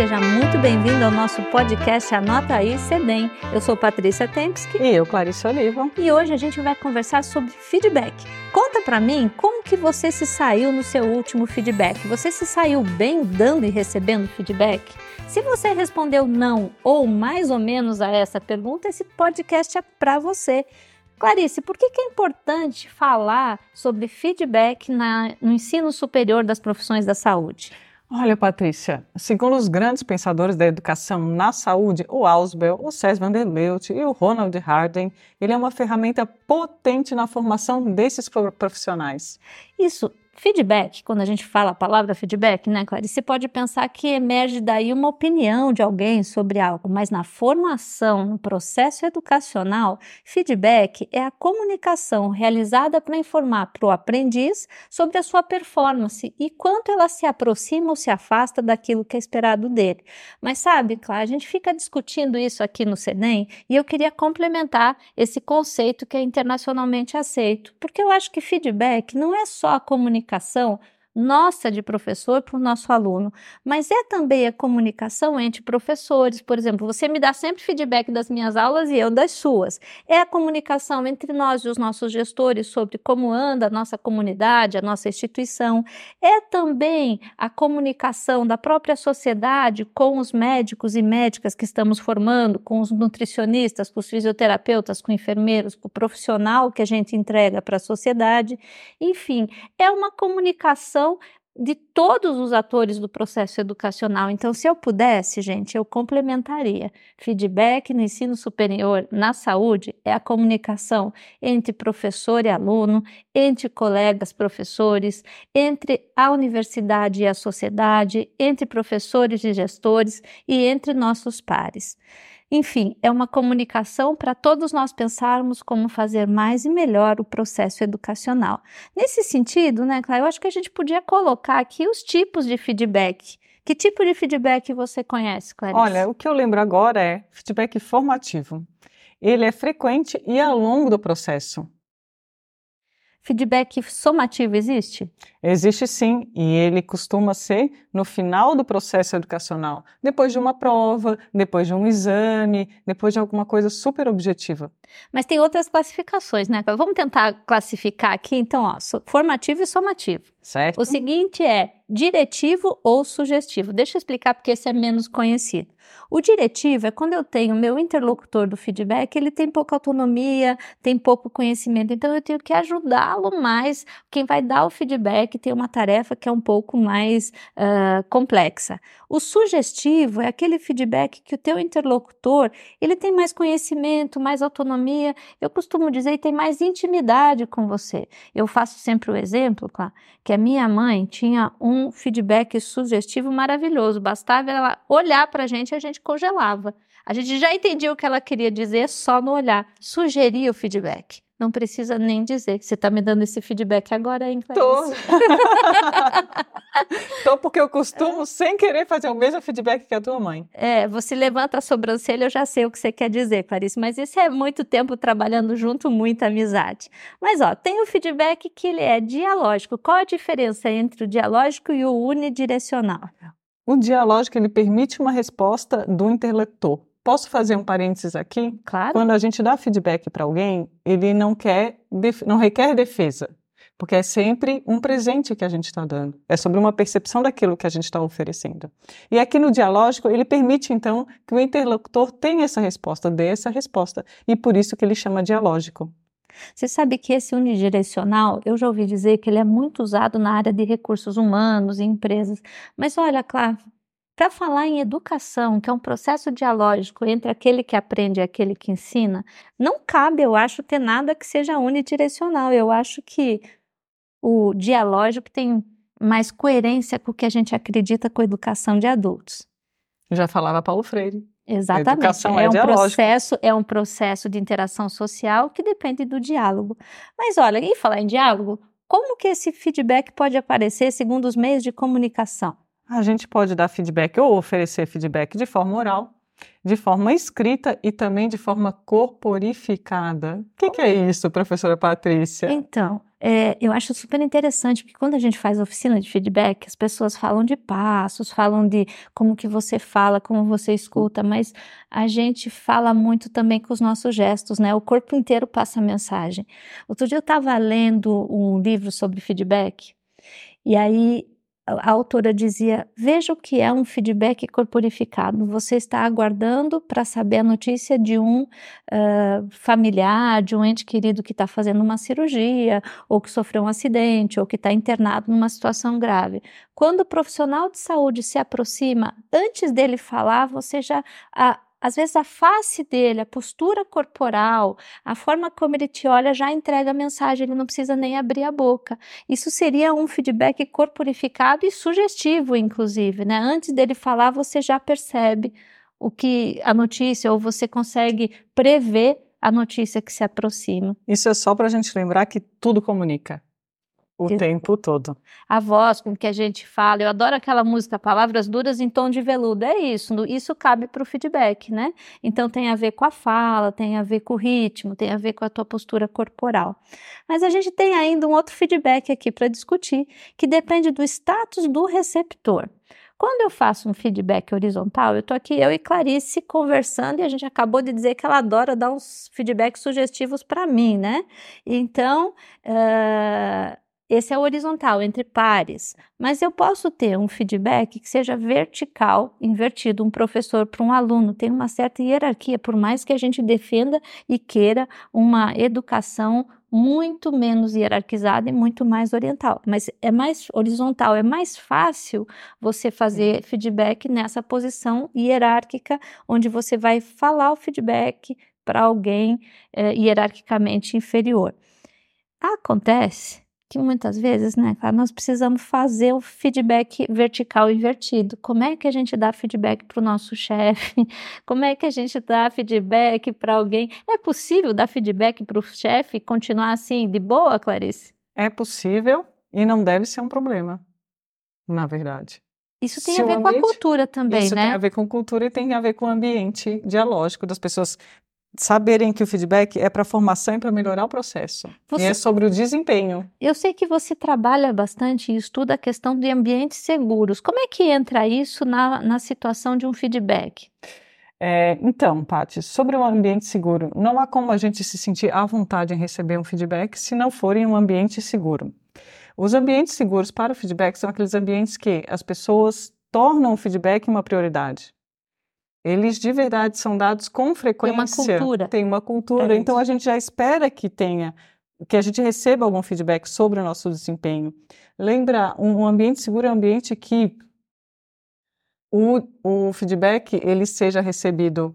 Seja muito bem-vindo ao nosso podcast Anota aí Cedem. Eu sou Patrícia Tempsky. E eu, Clarice Oliva. E hoje a gente vai conversar sobre feedback. Conta para mim como que você se saiu no seu último feedback. Você se saiu bem dando e recebendo feedback? Se você respondeu não ou mais ou menos a essa pergunta, esse podcast é para você. Clarice, por que, que é importante falar sobre feedback na, no ensino superior das profissões da saúde? Olha, Patrícia, segundo os grandes pensadores da educação na saúde, o Ausbel, o César van der Leut e o Ronald Harden, ele é uma ferramenta potente na formação desses profissionais. Isso Feedback, quando a gente fala a palavra feedback, né, Clarice, você pode pensar que emerge daí uma opinião de alguém sobre algo, mas na formação, no processo educacional, feedback é a comunicação realizada para informar para o aprendiz sobre a sua performance e quanto ela se aproxima ou se afasta daquilo que é esperado dele. Mas sabe, Clara, a gente fica discutindo isso aqui no CENEM e eu queria complementar esse conceito que é internacionalmente aceito, porque eu acho que feedback não é só a comunicação comunicação nossa de professor para o nosso aluno, mas é também a comunicação entre professores. Por exemplo, você me dá sempre feedback das minhas aulas e eu das suas. É a comunicação entre nós e os nossos gestores sobre como anda a nossa comunidade, a nossa instituição. É também a comunicação da própria sociedade com os médicos e médicas que estamos formando, com os nutricionistas, com os fisioterapeutas, com enfermeiros, com o profissional que a gente entrega para a sociedade. Enfim, é uma comunicação de todos os atores do processo educacional. Então, se eu pudesse, gente, eu complementaria. Feedback no ensino superior na saúde é a comunicação entre professor e aluno, entre colegas professores, entre a universidade e a sociedade, entre professores e gestores e entre nossos pares. Enfim, é uma comunicação para todos nós pensarmos como fazer mais e melhor o processo educacional. Nesse sentido, né, Clara, eu acho que a gente podia colocar aqui os tipos de feedback. Que tipo de feedback você conhece, Clarice? Olha, o que eu lembro agora é feedback formativo. Ele é frequente e ao longo do processo. Feedback somativo existe? Existe sim, e ele costuma ser no final do processo educacional, depois de uma prova, depois de um exame, depois de alguma coisa super objetiva. Mas tem outras classificações, né? Vamos tentar classificar aqui, então, ó, formativo e somativo. Certo. O seguinte é diretivo ou sugestivo. Deixa eu explicar porque esse é menos conhecido. O diretivo é quando eu tenho meu interlocutor do feedback, ele tem pouca autonomia, tem pouco conhecimento, então eu tenho que ajudá-lo mais. Quem vai dar o feedback tem uma tarefa que é um pouco mais uh, complexa. O sugestivo é aquele feedback que o teu interlocutor ele tem mais conhecimento, mais autonomia. Eu costumo dizer, tem mais intimidade com você. Eu faço sempre o exemplo, claro, que a minha mãe tinha um feedback sugestivo maravilhoso. Bastava ela olhar para a gente e a gente congelava. A gente já entendia o que ela queria dizer só no olhar. Sugeria o feedback. Não precisa nem dizer que você está me dando esse feedback agora, hein, Clarice? Tô. Tô porque eu costumo, é. sem querer, fazer o mesmo feedback que a tua mãe. É, você levanta a sobrancelha, eu já sei o que você quer dizer, Clarice, mas isso é muito tempo trabalhando junto, muita amizade. Mas, ó, tem o feedback que ele é dialógico. Qual a diferença entre o dialógico e o unidirecional? O dialógico, ele permite uma resposta do interlocutor Posso fazer um parênteses aqui? Claro. Quando a gente dá feedback para alguém, ele não quer, não requer defesa, porque é sempre um presente que a gente está dando. É sobre uma percepção daquilo que a gente está oferecendo. E aqui no dialógico, ele permite então que o interlocutor tenha essa resposta, dê essa resposta, e por isso que ele chama dialógico. Você sabe que esse unidirecional, eu já ouvi dizer que ele é muito usado na área de recursos humanos e empresas. Mas olha, claro, para falar em educação, que é um processo dialógico entre aquele que aprende e aquele que ensina, não cabe, eu acho, ter nada que seja unidirecional. Eu acho que o dialógico tem mais coerência com o que a gente acredita com a educação de adultos. Já falava Paulo Freire. Exatamente. É, é, um processo, é um processo de interação social que depende do diálogo. Mas olha, e falar em diálogo, como que esse feedback pode aparecer segundo os meios de comunicação? A gente pode dar feedback ou oferecer feedback de forma oral. de forma escrita e também de forma corporificada. O que, que, é isso, professora Patrícia? Então, é, eu acho super interessante, porque quando a gente faz oficina de feedback, as pessoas falam de passos, falam de como que você fala, como você escuta, mas a gente fala muito também com os nossos gestos, né? O corpo inteiro passa a mensagem. Outro dia eu estava lendo um livro sobre feedback, e aí a autora dizia: veja o que é um feedback corporificado. Você está aguardando para saber a notícia de um uh, familiar, de um ente querido que está fazendo uma cirurgia, ou que sofreu um acidente, ou que está internado numa situação grave. Quando o profissional de saúde se aproxima, antes dele falar, você já. A, às vezes a face dele, a postura corporal, a forma como ele te olha já entrega a mensagem, ele não precisa nem abrir a boca. Isso seria um feedback corporificado e sugestivo, inclusive, né? Antes dele falar, você já percebe o que a notícia ou você consegue prever a notícia que se aproxima. Isso é só para a gente lembrar que tudo comunica. O tempo todo. A voz com que a gente fala. Eu adoro aquela música Palavras Duras em Tom de Veludo. É isso. Isso cabe para o feedback, né? Então tem a ver com a fala, tem a ver com o ritmo, tem a ver com a tua postura corporal. Mas a gente tem ainda um outro feedback aqui para discutir, que depende do status do receptor. Quando eu faço um feedback horizontal, eu estou aqui, eu e Clarice, conversando, e a gente acabou de dizer que ela adora dar uns feedbacks sugestivos para mim, né? Então, uh, esse é horizontal, entre pares. Mas eu posso ter um feedback que seja vertical, invertido, um professor para um aluno. Tem uma certa hierarquia, por mais que a gente defenda e queira uma educação muito menos hierarquizada e muito mais oriental. Mas é mais horizontal, é mais fácil você fazer feedback nessa posição hierárquica, onde você vai falar o feedback para alguém é, hierarquicamente inferior. Acontece que muitas vezes, né, nós precisamos fazer o feedback vertical invertido. Como é que a gente dá feedback para o nosso chefe? Como é que a gente dá feedback para alguém? É possível dar feedback para o chefe e continuar assim, de boa, Clarice? É possível e não deve ser um problema, na verdade. Isso tem Se a ver ambiente, com a cultura também, isso né? Isso tem a ver com cultura e tem a ver com o ambiente dialógico das pessoas saberem que o feedback é para formação e para melhorar o processo. Você... E é sobre o desempenho. Eu sei que você trabalha bastante e estuda a questão de ambientes seguros. Como é que entra isso na, na situação de um feedback? É, então, Paty, sobre o ambiente seguro, não há como a gente se sentir à vontade em receber um feedback se não for em um ambiente seguro. Os ambientes seguros para o feedback são aqueles ambientes que as pessoas tornam o feedback uma prioridade. Eles de verdade são dados com frequência. Tem uma cultura. Tem uma cultura. É então a gente já espera que tenha, que a gente receba algum feedback sobre o nosso desempenho. Lembra, um ambiente seguro é um ambiente que o, o feedback ele seja recebido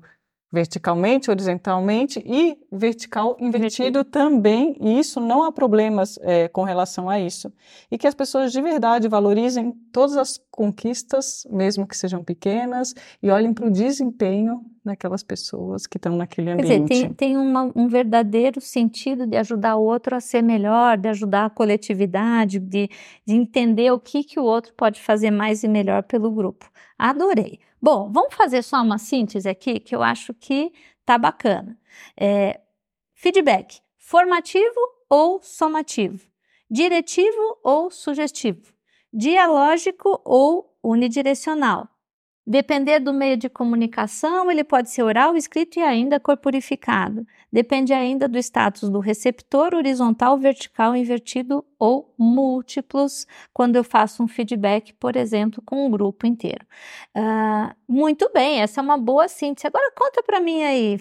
verticalmente, horizontalmente e vertical invertido também, e isso não há problemas é, com relação a isso. E que as pessoas de verdade valorizem todas as conquistas, mesmo que sejam pequenas, e olhem para o desempenho daquelas pessoas que estão naquele ambiente. Quer dizer, tem, tem uma, um verdadeiro sentido de ajudar o outro a ser melhor, de ajudar a coletividade, de, de entender o que, que o outro pode fazer mais e melhor pelo grupo. Adorei. Bom, vamos fazer só uma síntese aqui que eu acho que tá bacana. É, feedback: formativo ou somativo? Diretivo ou sugestivo? Dialógico ou unidirecional? Depender do meio de comunicação, ele pode ser oral, escrito e ainda corporificado. Depende ainda do status do receptor, horizontal, vertical, invertido ou múltiplos, quando eu faço um feedback, por exemplo, com um grupo inteiro. Uh, muito bem, essa é uma boa síntese. Agora conta para mim aí,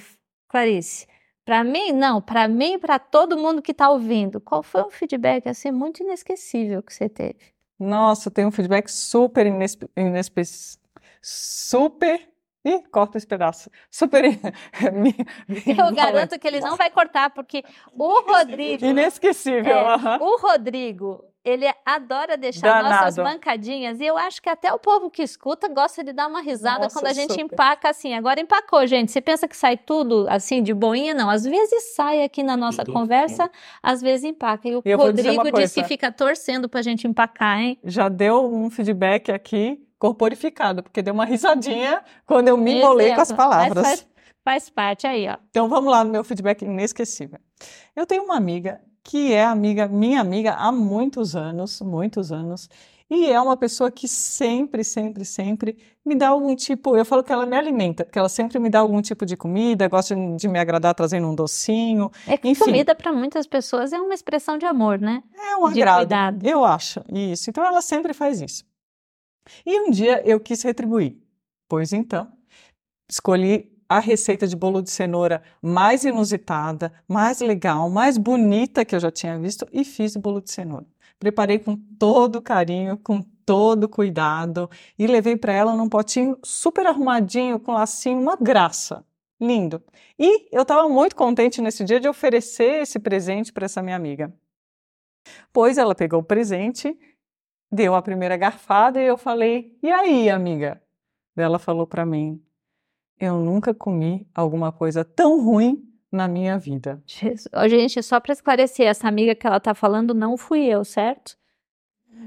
Clarice. Para mim, não, para mim e para todo mundo que está ouvindo, qual foi um feedback assim muito inesquecível que você teve? Nossa, tem um feedback super inesquecível super. Ih, corta esse pedaço. Super. Eu garanto que ele não vai cortar, porque o Rodrigo. Inesquecível. É, O Rodrigo, ele adora deixar Danado. nossas bancadinhas e eu acho que até o povo que escuta gosta de dar uma risada Nossa, quando a gente super. empaca assim. Agora empacou, gente. Você pensa que sai tudo assim de boinha? Não. Às vezes sai aqui na nossa tudo conversa, às vezes empaca. E o Rodrigo disse que fica torcendo pra gente empacar, hein? Já deu um feedback aqui corporificado, porque deu uma risadinha quando eu me embolei com as palavras. Faz, faz parte aí, ó. Então vamos lá no meu feedback inesquecível. Eu tenho uma amiga que é amiga, minha amiga há muitos anos, muitos anos, e é uma pessoa que sempre, sempre, sempre me dá algum tipo. Eu falo que ela me alimenta, porque ela sempre me dá algum tipo de comida, gosta de me agradar trazendo um docinho. É que enfim. comida para muitas pessoas é uma expressão de amor, né? É um agrado. Cuidado. Eu acho. Isso. Então ela sempre faz isso. E um dia eu quis retribuir. Pois então, escolhi a receita de bolo de cenoura mais inusitada, mais legal, mais bonita que eu já tinha visto e fiz o bolo de cenoura. Preparei com todo carinho, com todo cuidado e levei para ela num potinho super arrumadinho, com lacinho, uma graça. Lindo. E eu estava muito contente nesse dia de oferecer esse presente para essa minha amiga. Pois ela pegou o presente, deu a primeira garfada e eu falei: "E aí, amiga?" Ela falou para mim: "Eu nunca comi alguma coisa tão ruim na minha vida. Jesus. Gente, só para esclarecer, essa amiga que ela está falando não fui eu, certo?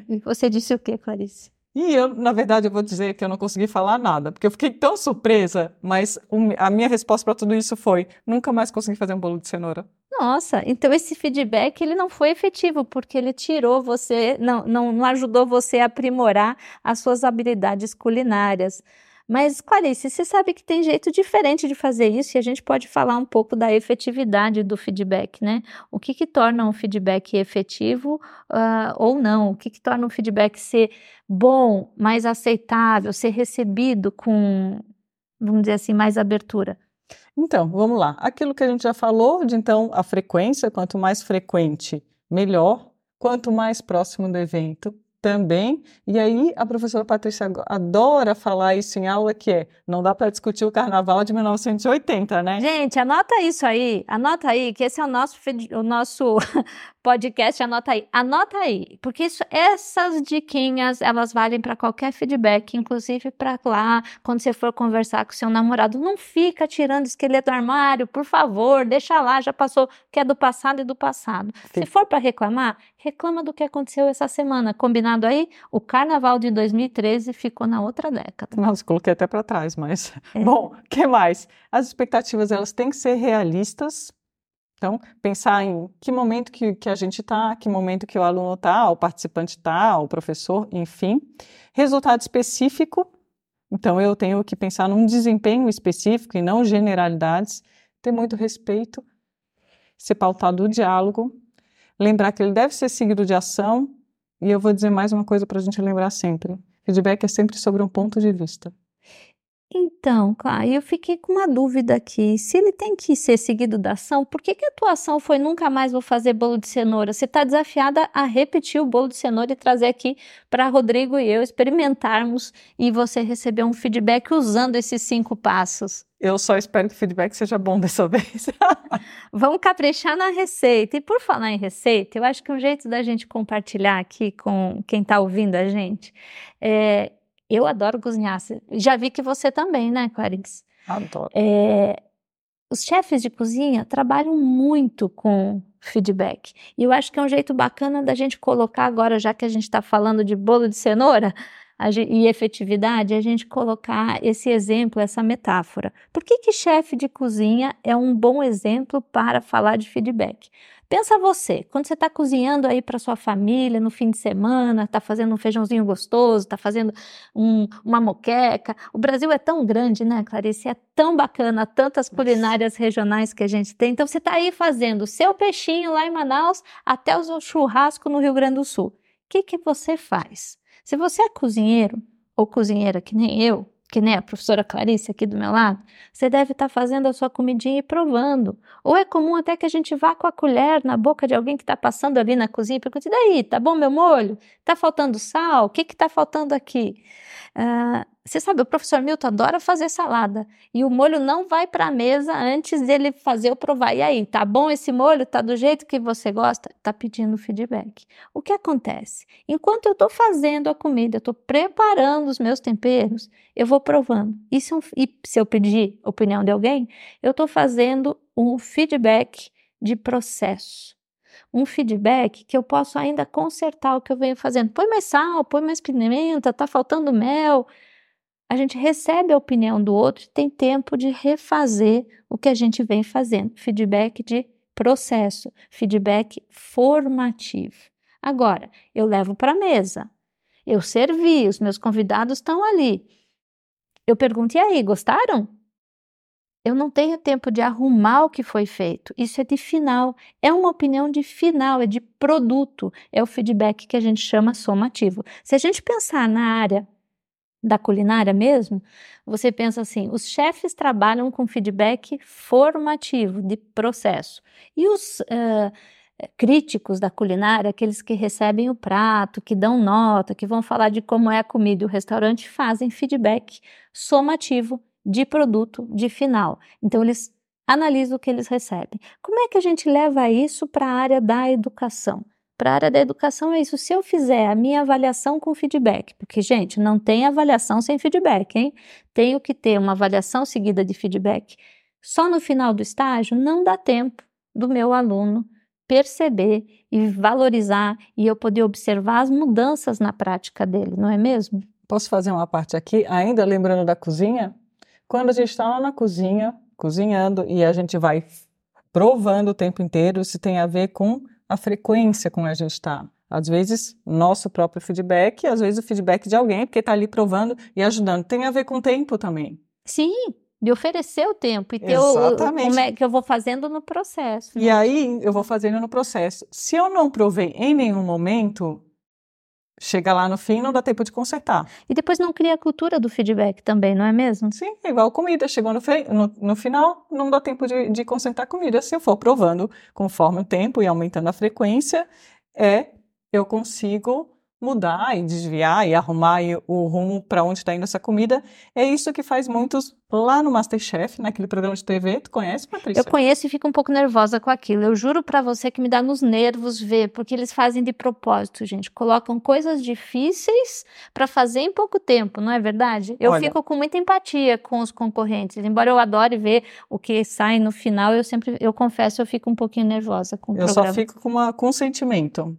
E você disse o quê, Clarice? E eu, na verdade, eu vou dizer que eu não consegui falar nada, porque eu fiquei tão surpresa, mas a minha resposta para tudo isso foi: nunca mais consegui fazer um bolo de cenoura. Nossa, então esse feedback ele não foi efetivo, porque ele tirou você, não, não, não ajudou você a aprimorar as suas habilidades culinárias. Mas, Clarice, você sabe que tem jeito diferente de fazer isso e a gente pode falar um pouco da efetividade do feedback, né? O que, que torna um feedback efetivo uh, ou não? O que, que torna um feedback ser bom, mais aceitável, ser recebido com, vamos dizer assim, mais abertura? Então, vamos lá. Aquilo que a gente já falou de então a frequência, quanto mais frequente, melhor. Quanto mais próximo do evento, também. E aí a professora Patrícia adora falar isso em aula que é, não dá para discutir o carnaval de 1980, né? Gente, anota isso aí, anota aí que esse é o nosso o nosso podcast, anota aí. Anota aí, porque isso, essas diquinhas, elas valem para qualquer feedback, inclusive para lá, quando você for conversar com seu namorado, não fica tirando esqueleto do armário, por favor, deixa lá, já passou, que é do passado e do passado. Sim. Se for para reclamar, reclama do que aconteceu essa semana. Combinado aí? O carnaval de 2013 ficou na outra década. Nossa, coloquei até para trás, mas é. bom, que mais? As expectativas elas têm que ser realistas então, pensar em que momento que, que a gente está, que momento que o aluno está, o participante está, o professor, enfim. Resultado específico. Então, eu tenho que pensar num desempenho específico e não generalidades. Ter muito respeito, ser pautado o diálogo, lembrar que ele deve ser seguido de ação. E eu vou dizer mais uma coisa para a gente lembrar sempre: feedback é sempre sobre um ponto de vista. Então, aí eu fiquei com uma dúvida aqui. Se ele tem que ser seguido da ação, por que, que a tua ação foi nunca mais vou fazer bolo de cenoura? Você está desafiada a repetir o bolo de cenoura e trazer aqui para Rodrigo e eu experimentarmos e você receber um feedback usando esses cinco passos. Eu só espero que o feedback seja bom dessa vez. Vamos caprichar na receita. E por falar em receita, eu acho que um jeito da gente compartilhar aqui com quem está ouvindo a gente é eu adoro cozinhar. Já vi que você também, né, Clarice? Adoro. É, os chefes de cozinha trabalham muito com feedback. E eu acho que é um jeito bacana da gente colocar agora, já que a gente está falando de bolo de cenoura gente, e efetividade, a gente colocar esse exemplo, essa metáfora. Por que que chefe de cozinha é um bom exemplo para falar de feedback? Pensa você, quando você está cozinhando aí para sua família no fim de semana, está fazendo um feijãozinho gostoso, está fazendo um, uma moqueca. O Brasil é tão grande, né, Clarice? É tão bacana, tantas culinárias regionais que a gente tem. Então você está aí fazendo o seu peixinho lá em Manaus até o churrasco no Rio Grande do Sul. O que, que você faz? Se você é cozinheiro ou cozinheira que nem eu, que nem a professora Clarice aqui do meu lado, você deve estar tá fazendo a sua comidinha e provando. Ou é comum até que a gente vá com a colher na boca de alguém que está passando ali na cozinha e pergunte, daí, tá bom meu molho? Tá faltando sal? O que que tá faltando aqui? Uh, você sabe, o professor Milton adora fazer salada e o molho não vai para a mesa antes dele fazer o provar. E aí, tá bom esse molho? Tá do jeito que você gosta? Tá pedindo feedback. O que acontece? Enquanto eu estou fazendo a comida, eu estou preparando os meus temperos, eu vou provando. E se, e se eu pedir opinião de alguém, eu estou fazendo um feedback de processo. um feedback que eu posso ainda consertar o que eu venho fazendo. Põe mais sal, põe mais pimenta, tá faltando mel. A gente recebe a opinião do outro e tem tempo de refazer o que a gente vem fazendo. Feedback de processo, feedback formativo. Agora, eu levo para a mesa, eu servi, os meus convidados estão ali. Eu pergunto, e aí, gostaram? Eu não tenho tempo de arrumar o que foi feito. Isso é de final. É uma opinião de final, é de produto. É o feedback que a gente chama somativo. Se a gente pensar na área da culinária mesmo, você pensa assim: os chefes trabalham com feedback formativo, de processo. E os uh, críticos da culinária, aqueles que recebem o prato, que dão nota, que vão falar de como é a comida e o restaurante, fazem feedback somativo de produto de final. Então, eles analisam o que eles recebem. Como é que a gente leva isso para a área da educação? Para a área da educação é isso. Se eu fizer a minha avaliação com feedback, porque, gente, não tem avaliação sem feedback, hein? Tenho que ter uma avaliação seguida de feedback. Só no final do estágio não dá tempo do meu aluno perceber e valorizar e eu poder observar as mudanças na prática dele, não é mesmo? Posso fazer uma parte aqui, ainda lembrando da cozinha? Quando a gente está lá na cozinha, cozinhando, e a gente vai provando o tempo inteiro, isso tem a ver com a frequência com a gente está. Às vezes, nosso próprio feedback, às vezes o feedback de alguém, porque está ali provando e ajudando. Tem a ver com o tempo também. Sim, de oferecer o tempo e ter Exatamente. o, como é que eu vou fazendo no processo. Né? E aí eu vou fazendo no processo. Se eu não provei em nenhum momento, chega lá no fim não dá tempo de consertar. E depois não cria a cultura do feedback também, não é mesmo? Sim, é igual comida. Chegou no, no, no final, não dá tempo de, de consertar a comida. Se eu for provando conforme o tempo e aumentando a frequência, é eu consigo mudar e desviar e arrumar o rumo para onde está indo essa comida. É isso que faz muitos lá no Masterchef, naquele programa de TV. Tu conhece, Patrícia? Eu conheço e fico um pouco nervosa com aquilo. Eu juro para você que me dá nos nervos ver, porque eles fazem de propósito, gente. Colocam coisas difíceis para fazer em pouco tempo, não é verdade? Eu Olha, fico com muita empatia com os concorrentes. Embora eu adore ver o que sai no final, eu sempre, eu confesso, eu fico um pouquinho nervosa com o eu programa. Só fico com, uma, com um sentimento.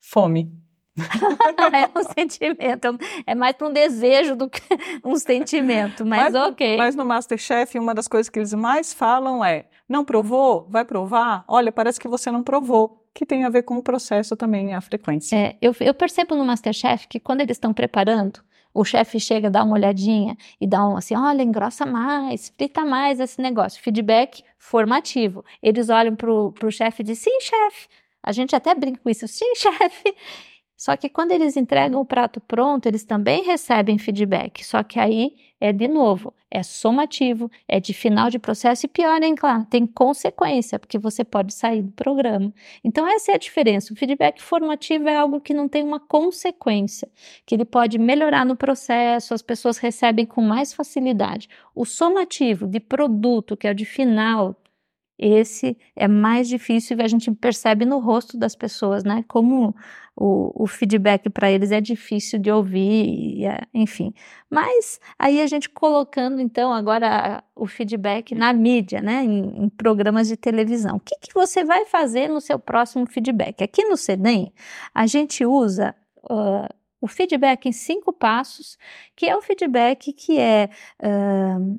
Fome. é um sentimento, é mais para um desejo do que um sentimento, mas, mas ok. Mas no Masterchef, uma das coisas que eles mais falam é: não provou? Vai provar? Olha, parece que você não provou. Que tem a ver com o processo também, a frequência. É, eu, eu percebo no Masterchef que quando eles estão preparando, o chefe chega, dá uma olhadinha e dá um assim: olha, engrossa mais, frita mais esse negócio. Feedback formativo. Eles olham para o chefe e dizem: sim, chefe. A gente até brinca com isso: sim, chefe. Só que quando eles entregam o prato pronto, eles também recebem feedback. Só que aí é de novo, é somativo, é de final de processo e pior, hein, claro, tem consequência, porque você pode sair do programa. Então, essa é a diferença. O feedback formativo é algo que não tem uma consequência, que ele pode melhorar no processo, as pessoas recebem com mais facilidade. O somativo de produto, que é o de final, esse é mais difícil e a gente percebe no rosto das pessoas, né? Como o, o feedback para eles é difícil de ouvir, é, enfim. Mas aí a gente colocando então agora o feedback na mídia, né? Em, em programas de televisão. O que, que você vai fazer no seu próximo feedback? Aqui no CEDEM, a gente usa. Uh, o feedback em cinco passos, que é o feedback que é uh,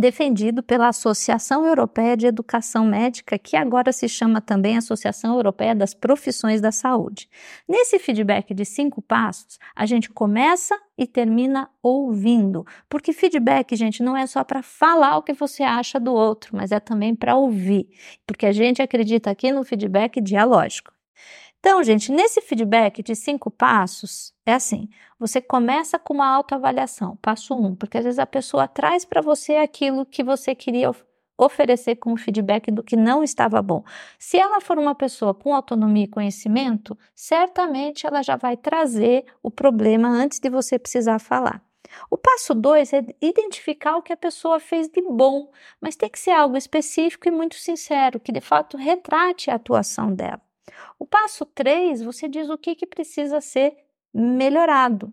defendido pela Associação Europeia de Educação Médica, que agora se chama também Associação Europeia das Profissões da Saúde. Nesse feedback de cinco passos, a gente começa e termina ouvindo, porque feedback, gente, não é só para falar o que você acha do outro, mas é também para ouvir, porque a gente acredita aqui no feedback dialógico. Então, gente, nesse feedback de cinco passos, é assim: você começa com uma autoavaliação, passo um, porque às vezes a pessoa traz para você aquilo que você queria oferecer como feedback do que não estava bom. Se ela for uma pessoa com autonomia e conhecimento, certamente ela já vai trazer o problema antes de você precisar falar. O passo dois é identificar o que a pessoa fez de bom, mas tem que ser algo específico e muito sincero, que de fato retrate a atuação dela. O passo 3, você diz o que, que precisa ser melhorado.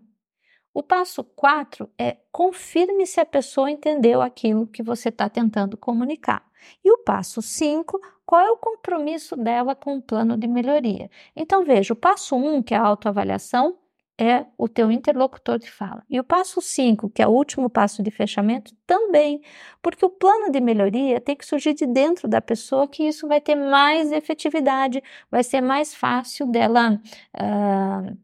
O passo 4 é confirme se a pessoa entendeu aquilo que você está tentando comunicar. E o passo 5, qual é o compromisso dela com o plano de melhoria? Então, veja, o passo 1, um, que é a autoavaliação, é o teu interlocutor de fala. E o passo 5, que é o último passo de fechamento, também, porque o plano de melhoria tem que surgir de dentro da pessoa, que isso vai ter mais efetividade, vai ser mais fácil dela uh,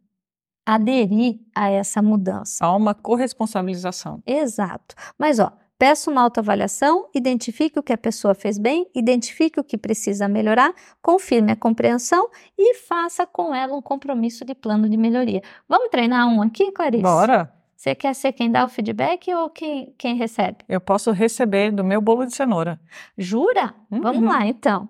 aderir a essa mudança. Há uma corresponsabilização. Exato. Mas, ó, Peça uma autoavaliação, identifique o que a pessoa fez bem, identifique o que precisa melhorar, confirme a compreensão e faça com ela um compromisso de plano de melhoria. Vamos treinar um aqui, Clarice? Bora! Você quer ser quem dá o feedback ou quem, quem recebe? Eu posso receber do meu bolo de cenoura. Jura? Uhum. Vamos lá, então.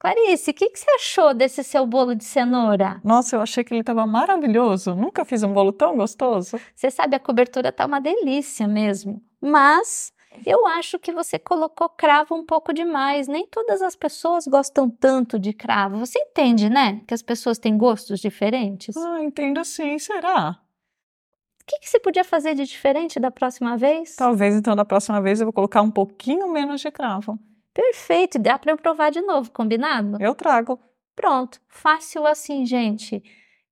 Clarice, o que, que, você achou desse seu bolo de cenoura? Nossa, eu achei que ele estava maravilhoso. Nunca fiz um bolo tão gostoso. Você sabe, a cobertura tá uma delícia mesmo. Mas eu acho que você colocou cravo um pouco demais. Nem todas as pessoas gostam tanto de cravo. Você entende, né? Que as pessoas têm gostos diferentes? Ah, entendo sim. Será? O que, que você podia fazer de diferente da próxima vez? Talvez então da próxima vez eu vou colocar um pouquinho menos de cravo. Perfeito, dá para eu provar de novo, combinado? Eu trago. Pronto, fácil assim, gente.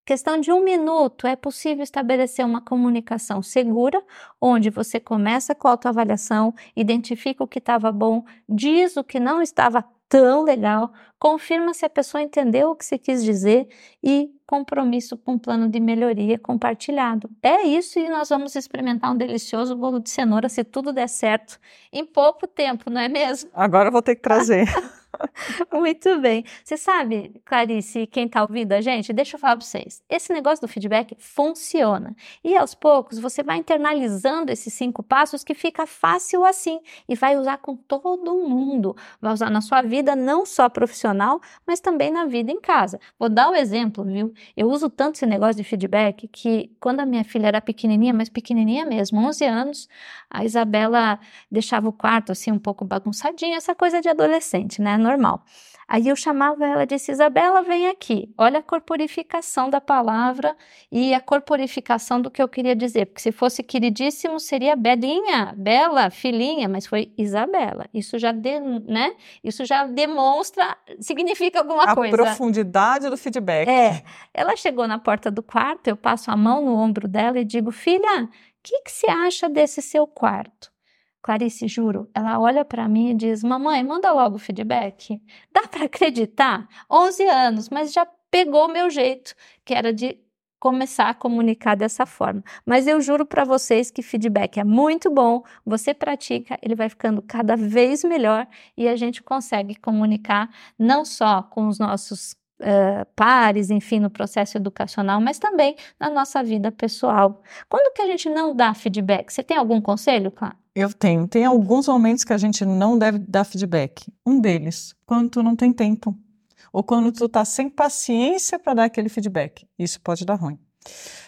Questão de um minuto, é possível estabelecer uma comunicação segura, onde você começa com a autoavaliação, identifica o que estava bom, diz o que não estava tão legal, confirma se a pessoa entendeu o que você quis dizer e compromisso com um plano de melhoria compartilhado. É isso e nós vamos experimentar um delicioso bolo de cenoura se tudo der certo em pouco tempo, não é mesmo? Agora eu vou ter que trazer. Muito bem. Você sabe, Clarice, quem está ouvindo a gente, deixa eu falar para vocês. Esse negócio do feedback funciona. E aos poucos você vai internalizando esses cinco passos que fica fácil assim e vai usar com todo mundo. Vai usar na sua vida, não só profissional, mas também na vida em casa. Vou dar o um exemplo, viu? Eu uso tanto esse negócio de feedback que quando a minha filha era pequenininha, mas pequenininha mesmo, 11 anos, a Isabela deixava o quarto assim um pouco bagunçadinho, essa coisa de adolescente, né? Normal. Aí eu chamava ela e disse: Isabela, vem aqui. Olha a corporificação da palavra e a corporificação do que eu queria dizer. Porque se fosse queridíssimo, seria Belinha, Bela, filhinha, mas foi Isabela. Isso já, de, né? Isso já demonstra, significa alguma a coisa. A profundidade do feedback. É. Ela chegou na porta do quarto, eu passo a mão no ombro dela e digo: Filha, o que, que você acha desse seu quarto? Clarice, juro, ela olha para mim e diz: Mamãe, manda logo o feedback. Dá para acreditar? 11 anos, mas já pegou meu jeito, que era de começar a comunicar dessa forma. Mas eu juro para vocês que feedback é muito bom, você pratica, ele vai ficando cada vez melhor e a gente consegue comunicar não só com os nossos Uh, pares, enfim, no processo educacional, mas também na nossa vida pessoal. Quando que a gente não dá feedback? Você tem algum conselho, Clara? Eu tenho. Tem alguns momentos que a gente não deve dar feedback. Um deles, quando tu não tem tempo. Ou quando tu tá sem paciência para dar aquele feedback. Isso pode dar ruim.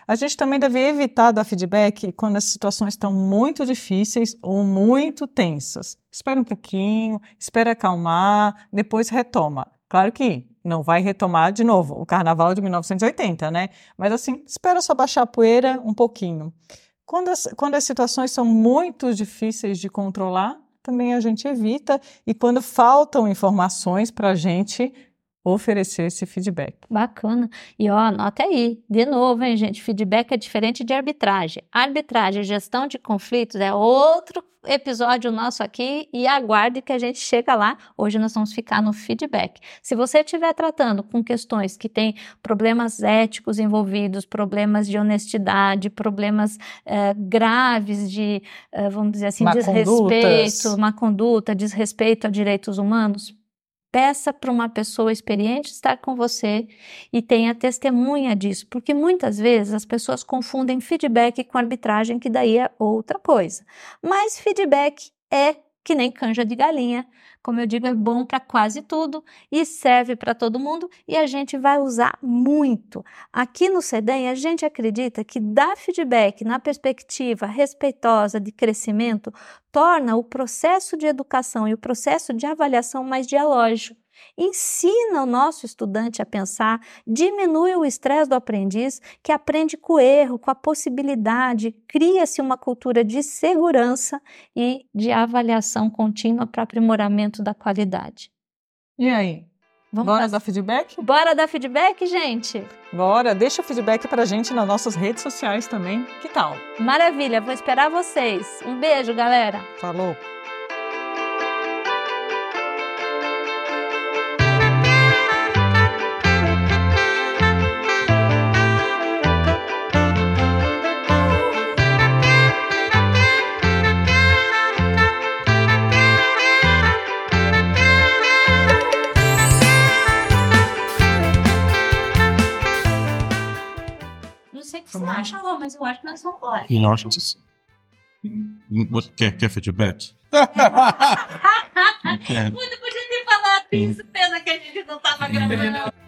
A gente também deve evitar dar feedback quando as situações estão muito difíceis ou muito tensas. Espera um pouquinho, espera acalmar, depois retoma. Claro que não vai retomar de novo o carnaval de 1980, né? Mas assim, espera só baixar a poeira um pouquinho. Quando as, quando as situações são muito difíceis de controlar, também a gente evita, e quando faltam informações para a gente, oferecer esse feedback. Bacana. E ó, anota aí, de novo, hein, gente? Feedback é diferente de arbitragem. Arbitragem, gestão de conflitos é outro episódio nosso aqui e aguarde que a gente chega lá. Hoje nós vamos ficar no feedback. Se você estiver tratando com questões que têm problemas éticos envolvidos, problemas de honestidade, problemas eh, graves de, eh, vamos dizer assim, má desrespeito, má conduta, desrespeito a direitos humanos, Peça para uma pessoa experiente estar com você e tenha testemunha disso, porque muitas vezes as pessoas confundem feedback com arbitragem, que daí é outra coisa. Mas feedback é que nem canja de galinha. Como eu digo, é bom para quase tudo e serve para todo mundo e a gente vai usar muito. Aqui no CEDEM, a gente acredita que dar feedback na perspectiva respeitosa de crescimento torna o processo de educação e o processo de avaliação mais dialógico. Ensina o nosso estudante a pensar, diminui o estresse do aprendiz, que aprende com o erro, com a possibilidade, cria-se uma cultura de segurança e de avaliação contínua para aprimoramento da qualidade. E aí? Vamos Bora passar- dar feedback? Bora dar feedback, gente? Bora, deixa o feedback pra gente nas nossas redes sociais também. Que tal? Maravilha, vou esperar vocês. Um beijo, galera. Falou! Que nós. Nossa. Você quer, quer feedback? Muito podia ter falado isso, pena que a gente não tava gravando.